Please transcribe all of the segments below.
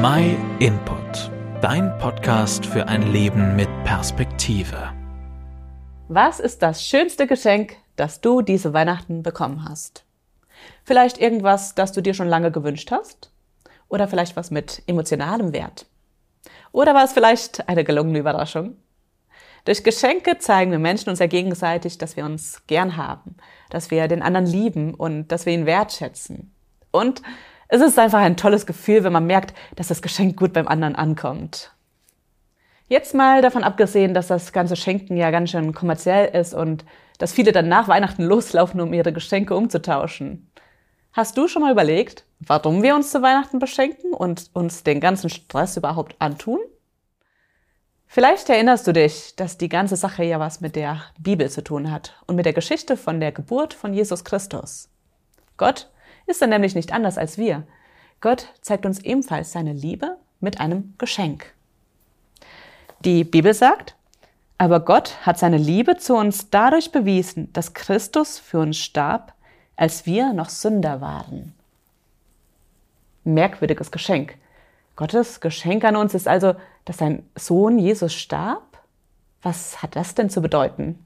My Input, dein Podcast für ein Leben mit Perspektive. Was ist das schönste Geschenk, das du diese Weihnachten bekommen hast? Vielleicht irgendwas, das du dir schon lange gewünscht hast? Oder vielleicht was mit emotionalem Wert? Oder war es vielleicht eine gelungene Überraschung? Durch Geschenke zeigen wir Menschen uns ja gegenseitig, dass wir uns gern haben, dass wir den anderen lieben und dass wir ihn wertschätzen. Und es ist einfach ein tolles Gefühl, wenn man merkt, dass das Geschenk gut beim anderen ankommt. Jetzt mal davon abgesehen, dass das ganze Schenken ja ganz schön kommerziell ist und dass viele dann nach Weihnachten loslaufen, um ihre Geschenke umzutauschen. Hast du schon mal überlegt, warum wir uns zu Weihnachten beschenken und uns den ganzen Stress überhaupt antun? Vielleicht erinnerst du dich, dass die ganze Sache ja was mit der Bibel zu tun hat und mit der Geschichte von der Geburt von Jesus Christus. Gott ist er nämlich nicht anders als wir. Gott zeigt uns ebenfalls seine Liebe mit einem Geschenk. Die Bibel sagt, aber Gott hat seine Liebe zu uns dadurch bewiesen, dass Christus für uns starb, als wir noch Sünder waren. Merkwürdiges Geschenk. Gottes Geschenk an uns ist also, dass sein Sohn Jesus starb? Was hat das denn zu bedeuten?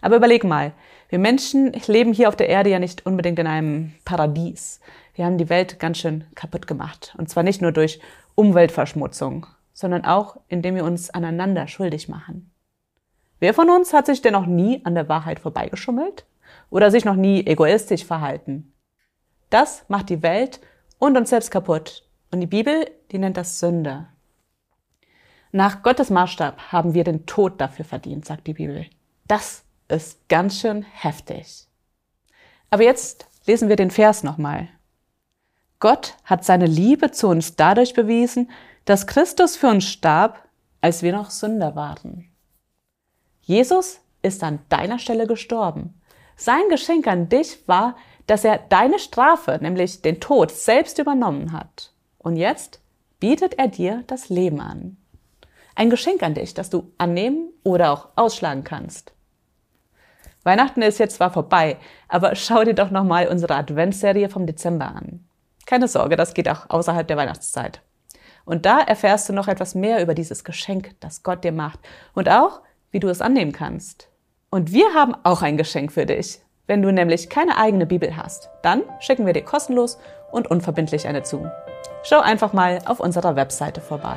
Aber überleg mal, wir Menschen leben hier auf der Erde ja nicht unbedingt in einem Paradies. Wir haben die Welt ganz schön kaputt gemacht. Und zwar nicht nur durch Umweltverschmutzung, sondern auch, indem wir uns aneinander schuldig machen. Wer von uns hat sich denn noch nie an der Wahrheit vorbeigeschummelt? Oder sich noch nie egoistisch verhalten? Das macht die Welt und uns selbst kaputt. Und die Bibel, die nennt das Sünde. Nach Gottes Maßstab haben wir den Tod dafür verdient, sagt die Bibel. Das ist ganz schön heftig. Aber jetzt lesen wir den Vers nochmal. Gott hat seine Liebe zu uns dadurch bewiesen, dass Christus für uns starb, als wir noch Sünder waren. Jesus ist an deiner Stelle gestorben. Sein Geschenk an dich war, dass er deine Strafe, nämlich den Tod, selbst übernommen hat. Und jetzt bietet er dir das Leben an. Ein Geschenk an dich, das du annehmen oder auch ausschlagen kannst. Weihnachten ist jetzt zwar vorbei, aber schau dir doch nochmal unsere Adventsserie vom Dezember an. Keine Sorge, das geht auch außerhalb der Weihnachtszeit. Und da erfährst du noch etwas mehr über dieses Geschenk, das Gott dir macht und auch, wie du es annehmen kannst. Und wir haben auch ein Geschenk für dich. Wenn du nämlich keine eigene Bibel hast, dann schicken wir dir kostenlos und unverbindlich eine zu. Schau einfach mal auf unserer Webseite vorbei.